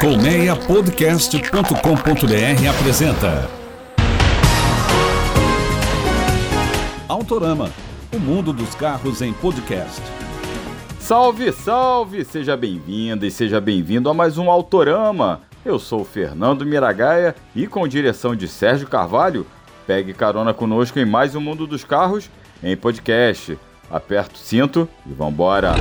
Colmeiapodcast.com.br apresenta Autorama, o mundo dos carros em podcast. Salve, salve! Seja bem-vinda e seja bem-vindo a mais um Autorama. Eu sou o Fernando Miragaia e com direção de Sérgio Carvalho, pegue carona conosco em mais um mundo dos carros em podcast. Aperta o cinto e vambora!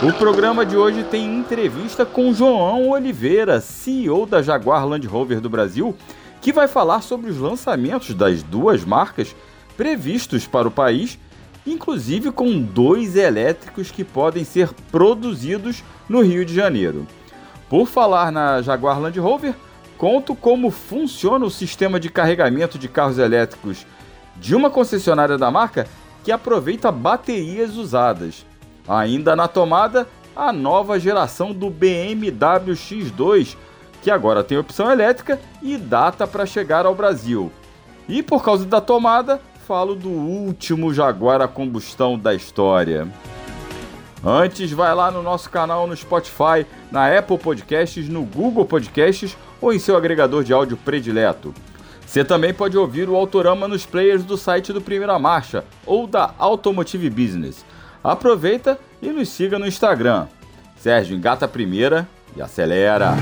O programa de hoje tem entrevista com João Oliveira, CEO da Jaguar Land Rover do Brasil, que vai falar sobre os lançamentos das duas marcas previstos para o país, inclusive com dois elétricos que podem ser produzidos no Rio de Janeiro. Por falar na Jaguar Land Rover, conto como funciona o sistema de carregamento de carros elétricos de uma concessionária da marca que aproveita baterias usadas. Ainda na tomada, a nova geração do BMW X2, que agora tem opção elétrica e data para chegar ao Brasil. E por causa da tomada, falo do último Jaguar a combustão da história. Antes, vai lá no nosso canal no Spotify, na Apple Podcasts, no Google Podcasts ou em seu agregador de áudio predileto. Você também pode ouvir o Autorama nos players do site do Primeira Marcha ou da Automotive Business. Aproveita e nos siga no Instagram. Sérgio engata a primeira e acelera.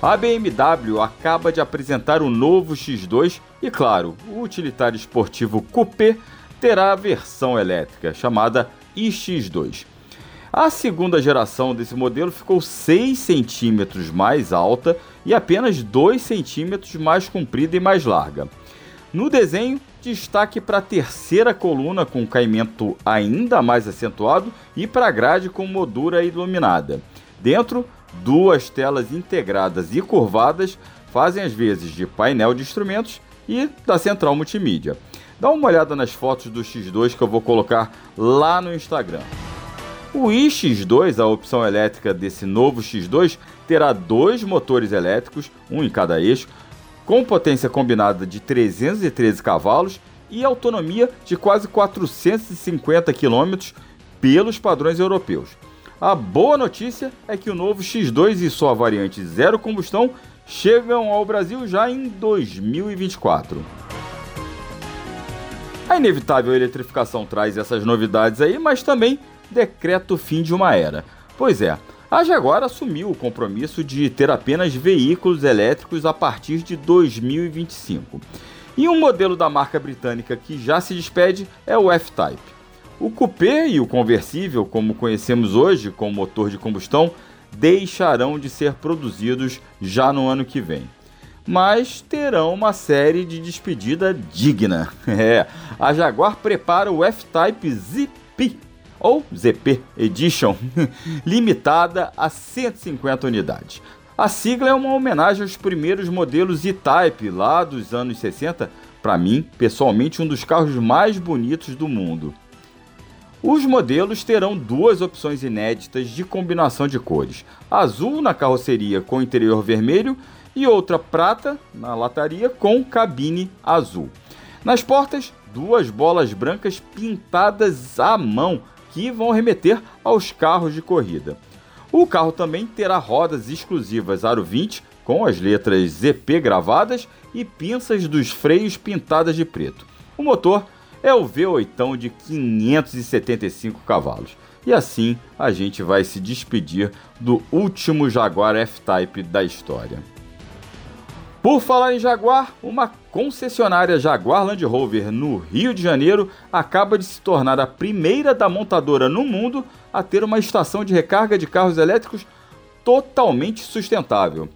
A BMW acaba de apresentar o novo X2 e, claro, o utilitário esportivo Coupé terá a versão elétrica chamada iX2. A segunda geração desse modelo ficou 6 centímetros mais alta e apenas 2 centímetros mais comprida e mais larga. No desenho, destaque para a terceira coluna com caimento ainda mais acentuado e para a grade com moldura iluminada. Dentro, duas telas integradas e curvadas fazem as vezes de painel de instrumentos e da central multimídia. Dá uma olhada nas fotos do X2 que eu vou colocar lá no Instagram. O iX2, a opção elétrica desse novo X2, terá dois motores elétricos, um em cada eixo, com potência combinada de 313 cavalos e autonomia de quase 450 km pelos padrões europeus. A boa notícia é que o novo X2 e sua variante zero combustão chegam ao Brasil já em 2024. A inevitável eletrificação traz essas novidades aí, mas também decreta o fim de uma era. Pois é, a Jaguar assumiu o compromisso de ter apenas veículos elétricos a partir de 2025. E um modelo da marca britânica que já se despede é o F-Type. O coupé e o conversível, como conhecemos hoje com motor de combustão, deixarão de ser produzidos já no ano que vem. Mas terão uma série de despedida digna. É, a Jaguar prepara o F-Type ZP ou ZP Edition, limitada a 150 unidades. A sigla é uma homenagem aos primeiros modelos E-Type lá dos anos 60, para mim, pessoalmente, um dos carros mais bonitos do mundo. Os modelos terão duas opções inéditas de combinação de cores: azul na carroceria com interior vermelho e outra prata na lataria com cabine azul. Nas portas, duas bolas brancas pintadas à mão que vão remeter aos carros de corrida. O carro também terá rodas exclusivas Aro 20 com as letras ZP gravadas e pinças dos freios pintadas de preto. O motor é o V8 de 575 cavalos. E assim a gente vai se despedir do último Jaguar F-Type da história. Por falar em Jaguar, uma concessionária Jaguar Land Rover no Rio de Janeiro acaba de se tornar a primeira da montadora no mundo a ter uma estação de recarga de carros elétricos totalmente sustentável.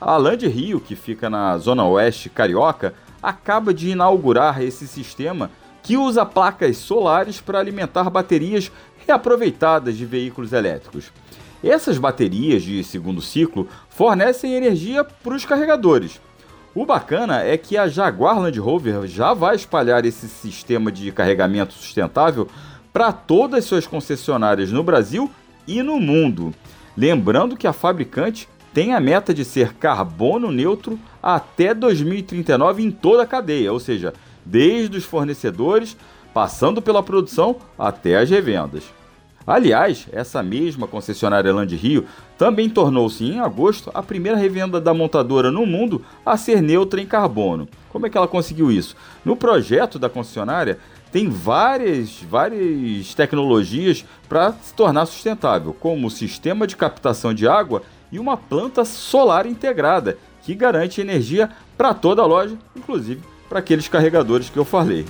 A Land Rio, que fica na zona oeste carioca, acaba de inaugurar esse sistema que usa placas solares para alimentar baterias reaproveitadas de veículos elétricos. Essas baterias de segundo ciclo fornecem energia para os carregadores o bacana é que a Jaguar Land Rover já vai espalhar esse sistema de carregamento sustentável para todas as suas concessionárias no Brasil e no mundo. Lembrando que a fabricante tem a meta de ser carbono neutro até 2039 em toda a cadeia, ou seja, desde os fornecedores, passando pela produção até as revendas. Aliás, essa mesma concessionária Land Rio também tornou-se em agosto a primeira revenda da montadora no mundo a ser neutra em carbono. Como é que ela conseguiu isso? No projeto da concessionária tem várias, várias tecnologias para se tornar sustentável, como o sistema de captação de água e uma planta solar integrada, que garante energia para toda a loja, inclusive para aqueles carregadores que eu falei.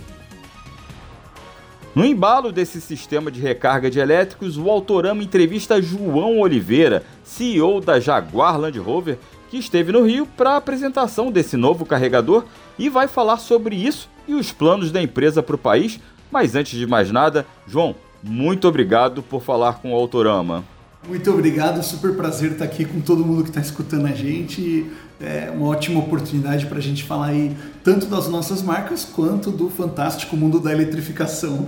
No embalo desse sistema de recarga de elétricos, o Autorama entrevista João Oliveira, CEO da Jaguar Land Rover, que esteve no Rio para a apresentação desse novo carregador e vai falar sobre isso e os planos da empresa para o país. Mas antes de mais nada, João, muito obrigado por falar com o Autorama. Muito obrigado, super prazer estar aqui com todo mundo que está escutando a gente. É uma ótima oportunidade para a gente falar aí tanto das nossas marcas quanto do fantástico mundo da eletrificação.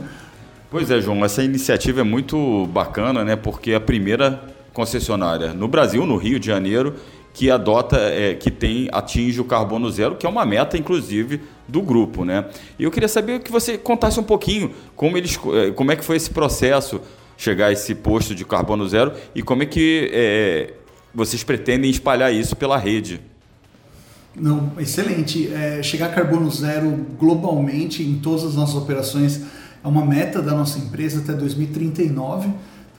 Pois é, João, essa iniciativa é muito bacana, né? Porque é a primeira concessionária no Brasil, no Rio de Janeiro, que adota, é, que tem, atinge o carbono zero, que é uma meta, inclusive, do grupo, né? E eu queria saber que você contasse um pouquinho como eles, é, como é que foi esse processo chegar a esse posto de carbono zero e como é que é, vocês pretendem espalhar isso pela rede. Não, excelente. É, chegar a carbono zero globalmente em todas as nossas operações é uma meta da nossa empresa até 2039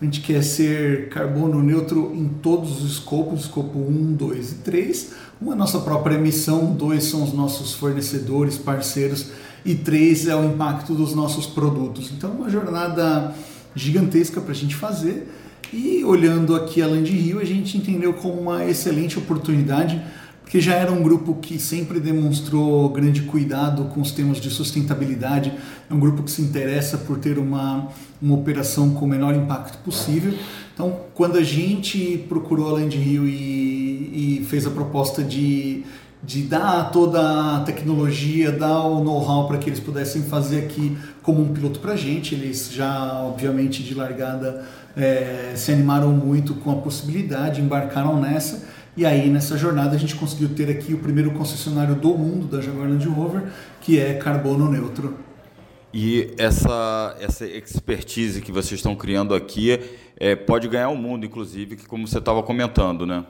a gente quer ser carbono neutro em todos os escopos, escopo 1, 2 e 3. Um é a nossa própria emissão, dois são os nossos fornecedores, parceiros e três é o impacto dos nossos produtos. Então, uma jornada gigantesca para a gente fazer. E olhando aqui a Land Rio, a gente entendeu como uma excelente oportunidade que já era um grupo que sempre demonstrou grande cuidado com os temas de sustentabilidade, é um grupo que se interessa por ter uma, uma operação com o menor impacto possível. Então, quando a gente procurou a Land Rio e, e fez a proposta de, de dar toda a tecnologia, dar o know-how para que eles pudessem fazer aqui como um piloto para a gente, eles já, obviamente, de largada é, se animaram muito com a possibilidade, embarcaram nessa e aí nessa jornada a gente conseguiu ter aqui o primeiro concessionário do mundo da Jaguar Land Rover, que é carbono neutro. E essa, essa expertise que vocês estão criando aqui é, pode ganhar o mundo, inclusive, que como você estava comentando, né?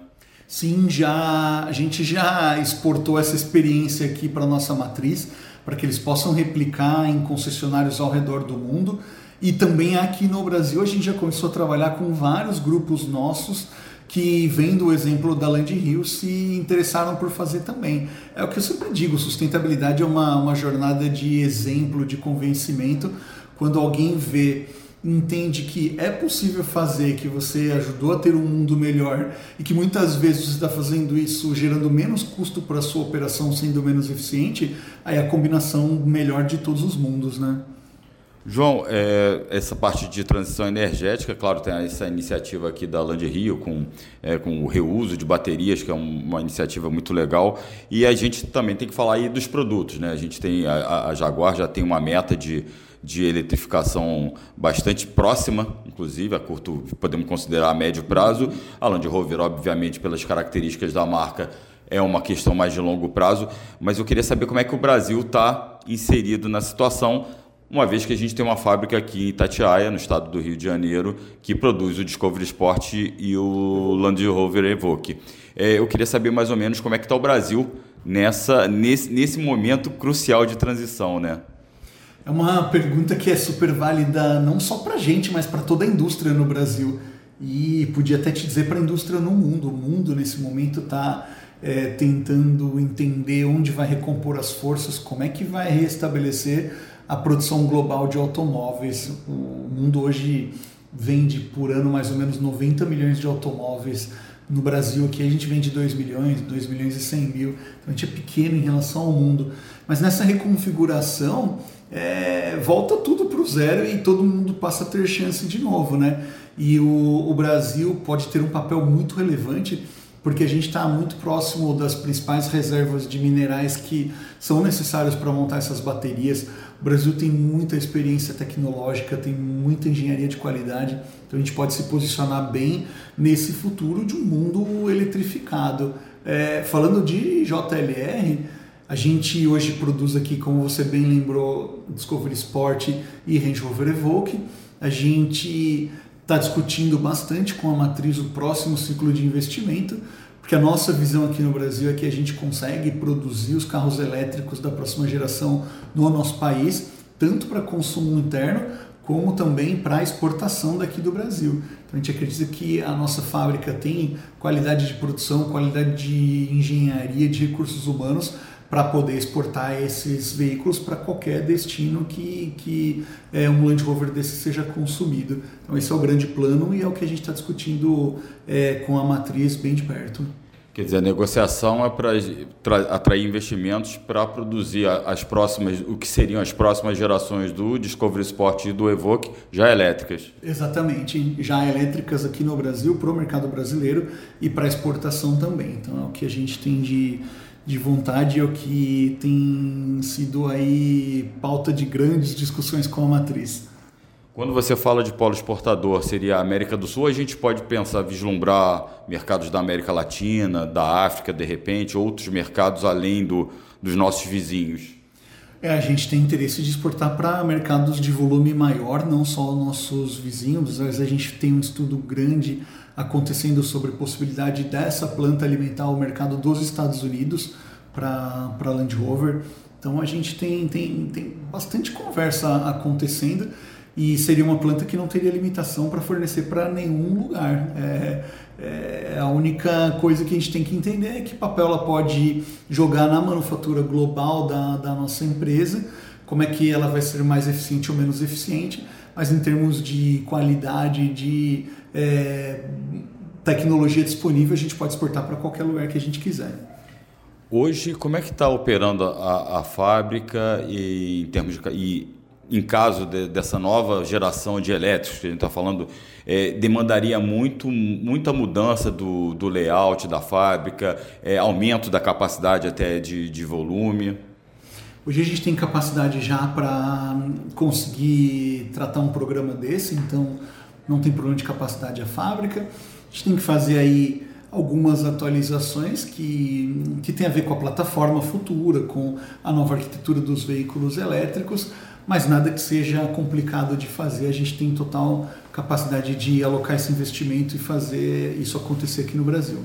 Sim, já a gente já exportou essa experiência aqui para nossa matriz, para que eles possam replicar em concessionários ao redor do mundo. E também aqui no Brasil a gente já começou a trabalhar com vários grupos nossos que, vendo o exemplo da Land Rio, se interessaram por fazer também. É o que eu sempre digo: sustentabilidade é uma, uma jornada de exemplo, de convencimento. Quando alguém vê entende que é possível fazer, que você ajudou a ter um mundo melhor e que muitas vezes você está fazendo isso gerando menos custo para a sua operação, sendo menos eficiente, aí é a combinação melhor de todos os mundos, né? João, é, essa parte de transição energética, claro, tem essa iniciativa aqui da Land Rio com, é, com o reuso de baterias, que é um, uma iniciativa muito legal. E a gente também tem que falar aí dos produtos, né? A gente tem, a, a Jaguar já tem uma meta de, de eletrificação bastante próxima, inclusive a curto, podemos considerar a médio prazo. A Land Rover, obviamente, pelas características da marca, é uma questão mais de longo prazo, mas eu queria saber como é que o Brasil está inserido na situação uma vez que a gente tem uma fábrica aqui em Itatiaia, no estado do Rio de Janeiro, que produz o Discovery Sport e o Land Rover Evoque. É, eu queria saber mais ou menos como é que está o Brasil nessa, nesse, nesse momento crucial de transição, né? É uma pergunta que é super válida não só para a gente, mas para toda a indústria no Brasil. E podia até te dizer para a indústria no mundo. O mundo, nesse momento, está é, tentando entender onde vai recompor as forças, como é que vai restabelecer a produção global de automóveis. O mundo hoje vende por ano mais ou menos 90 milhões de automóveis. No Brasil aqui a gente vende 2 milhões, 2 milhões e 100 mil, então a gente é pequeno em relação ao mundo. Mas nessa reconfiguração é, volta tudo para o zero e todo mundo passa a ter chance de novo, né? E o, o Brasil pode ter um papel muito relevante porque a gente está muito próximo das principais reservas de minerais que são necessários para montar essas baterias. O Brasil tem muita experiência tecnológica, tem muita engenharia de qualidade, então a gente pode se posicionar bem nesse futuro de um mundo eletrificado. É, falando de JLR, A gente hoje produz aqui, como você bem lembrou, Discovery Sport e Range Rover Evoque. A gente está discutindo bastante com a matriz o próximo ciclo de investimento, porque a nossa visão aqui no Brasil é que a gente consegue produzir os carros elétricos da próxima geração no nosso país, tanto para consumo interno como também para exportação daqui do Brasil. Então a gente acredita que a nossa fábrica tem qualidade de produção, qualidade de engenharia, de recursos humanos para poder exportar esses veículos para qualquer destino que, que é, um Land Rover desse seja consumido. Então esse é o grande plano e é o que a gente está discutindo é, com a matriz bem de perto. Quer dizer, a negociação é para atrair investimentos para produzir as próximas, o que seriam as próximas gerações do Discovery Sport e do Evoque já elétricas. Exatamente, já elétricas aqui no Brasil, para o mercado brasileiro e para exportação também. Então é o que a gente tem de, de vontade, é o que tem sido aí pauta de grandes discussões com a matriz. Quando você fala de polo exportador, seria a América do Sul, a gente pode pensar, vislumbrar mercados da América Latina, da África, de repente, outros mercados além do, dos nossos vizinhos? É, a gente tem interesse de exportar para mercados de volume maior, não só nossos vizinhos, mas a gente tem um estudo grande acontecendo sobre a possibilidade dessa planta alimentar o mercado dos Estados Unidos para Land Rover. Então a gente tem, tem, tem bastante conversa acontecendo e seria uma planta que não teria limitação para fornecer para nenhum lugar. É, é, a única coisa que a gente tem que entender é que papel ela pode jogar na manufatura global da, da nossa empresa, como é que ela vai ser mais eficiente ou menos eficiente, mas em termos de qualidade, de é, tecnologia disponível, a gente pode exportar para qualquer lugar que a gente quiser. Hoje, como é que está operando a, a, fábrica e, em termos de, e em caso de, dessa nova geração de elétricos que a gente está falando, é, demandaria muito, muita mudança do, do layout da fábrica, é, aumento da capacidade até de, de volume? Hoje a gente tem capacidade já para conseguir tratar um programa desse, então não tem problema de capacidade a fábrica. A gente tem que fazer aí algumas atualizações que, que tem a ver com a plataforma futura, com a nova arquitetura dos veículos elétricos, mas nada que seja complicado de fazer. A gente tem total capacidade de alocar esse investimento e fazer isso acontecer aqui no Brasil.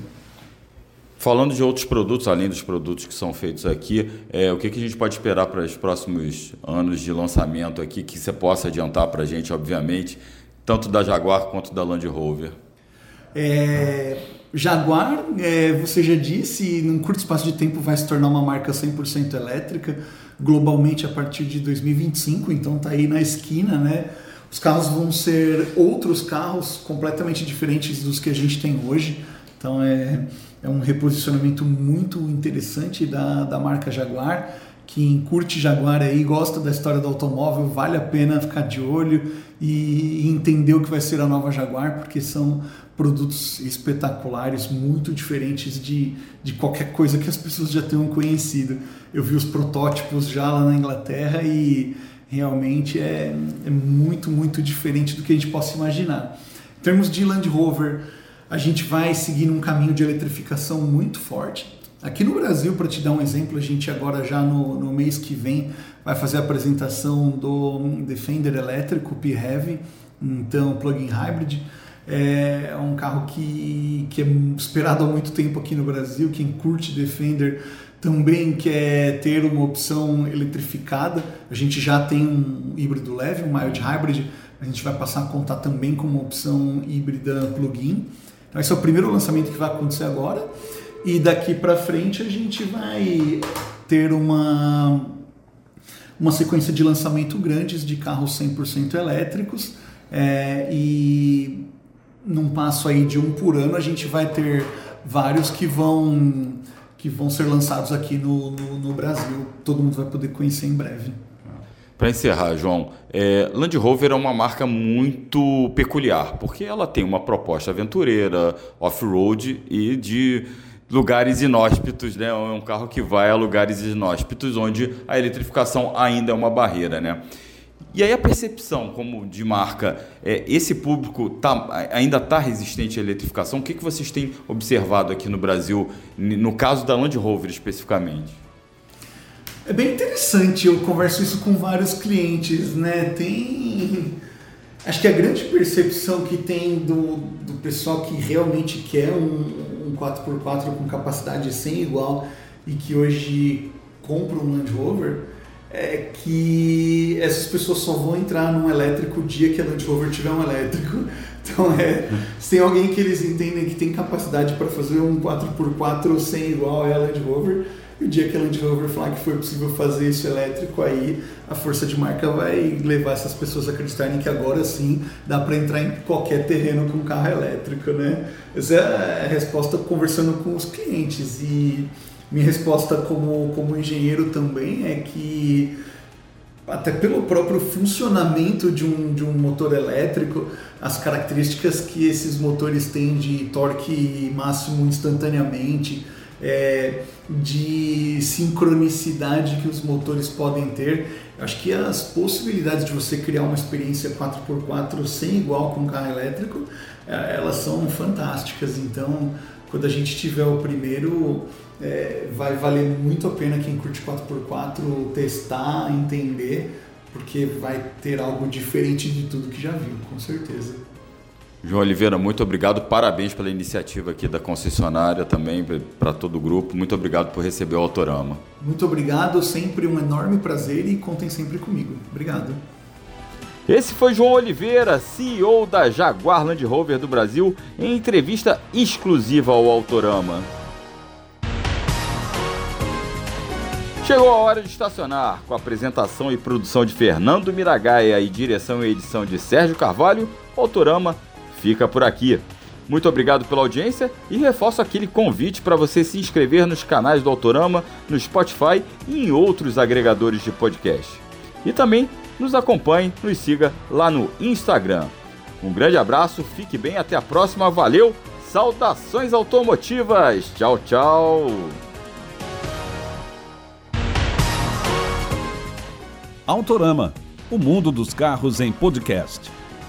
Falando de outros produtos, além dos produtos que são feitos aqui, é, o que, que a gente pode esperar para os próximos anos de lançamento aqui, que você possa adiantar para a gente, obviamente, tanto da Jaguar quanto da Land Rover? É, Jaguar, é, você já disse, num curto espaço de tempo vai se tornar uma marca 100% elétrica globalmente a partir de 2025, então está aí na esquina, né? Os carros vão ser outros carros completamente diferentes dos que a gente tem hoje, então é, é um reposicionamento muito interessante da, da marca Jaguar. Quem curte Jaguar aí, gosta da história do automóvel, vale a pena ficar de olho e entender o que vai ser a nova Jaguar, porque são produtos espetaculares, muito diferentes de, de qualquer coisa que as pessoas já tenham conhecido. Eu vi os protótipos já lá na Inglaterra e realmente é, é muito, muito diferente do que a gente possa imaginar. Em termos de Land Rover, a gente vai seguir um caminho de eletrificação muito forte. Aqui no Brasil, para te dar um exemplo, a gente agora já no, no mês que vem vai fazer a apresentação do Defender elétrico P-Heavy, então plug-in hybrid. É um carro que, que é esperado há muito tempo aqui no Brasil. Quem curte Defender também quer ter uma opção eletrificada. A gente já tem um híbrido leve, um mild hybrid. A gente vai passar a contar também com uma opção híbrida plug-in. Então, esse é o primeiro lançamento que vai acontecer agora. E daqui para frente a gente vai ter uma, uma sequência de lançamento grandes de carros 100% elétricos. É, e num passo aí de um por ano, a gente vai ter vários que vão que vão ser lançados aqui no, no, no Brasil. Todo mundo vai poder conhecer em breve. Para encerrar, João, é, Land Rover é uma marca muito peculiar, porque ela tem uma proposta aventureira, off-road e de lugares inóspitos, né? É um carro que vai a lugares inóspitos onde a eletrificação ainda é uma barreira, né? E aí a percepção como de marca, é, esse público tá, ainda está resistente à eletrificação? O que, que vocês têm observado aqui no Brasil, no caso da Land Rover especificamente? É bem interessante, eu converso isso com vários clientes, né? Tem. Acho que a grande percepção que tem do, do pessoal que realmente quer um, 4x4 com capacidade sem igual e que hoje compra um Land Rover é que essas pessoas só vão entrar num elétrico o dia que a Land Rover tiver um elétrico. Então é, se tem alguém que eles entendem que tem capacidade para fazer um 4x4 sem igual é a Land Rover, o dia que a Land Rover falar que foi possível fazer isso elétrico, aí a força de marca vai levar essas pessoas a acreditarem que agora sim dá para entrar em qualquer terreno com carro elétrico, né? Essa é a resposta conversando com os clientes e minha resposta como, como engenheiro também é que até pelo próprio funcionamento de um, de um motor elétrico, as características que esses motores têm de torque máximo instantaneamente, é, de sincronicidade que os motores podem ter. Acho que as possibilidades de você criar uma experiência 4x4 sem igual com um carro elétrico, é, elas são fantásticas. Então, quando a gente tiver o primeiro, é, vai valer muito a pena quem curte 4x4 testar, entender, porque vai ter algo diferente de tudo que já viu, com certeza. João Oliveira, muito obrigado, parabéns pela iniciativa aqui da concessionária também, para todo o grupo. Muito obrigado por receber o Autorama. Muito obrigado, sempre um enorme prazer e contem sempre comigo. Obrigado. Esse foi João Oliveira, CEO da Jaguar Land Rover do Brasil, em entrevista exclusiva ao Autorama. Chegou a hora de estacionar, com a apresentação e produção de Fernando Miragaia e direção e edição de Sérgio Carvalho, Autorama fica por aqui. Muito obrigado pela audiência e reforço aquele convite para você se inscrever nos canais do Autorama, no Spotify e em outros agregadores de podcast. E também nos acompanhe, nos siga lá no Instagram. Um grande abraço, fique bem, até a próxima, valeu, saudações automotivas, tchau, tchau. Autorama, o mundo dos carros em podcast.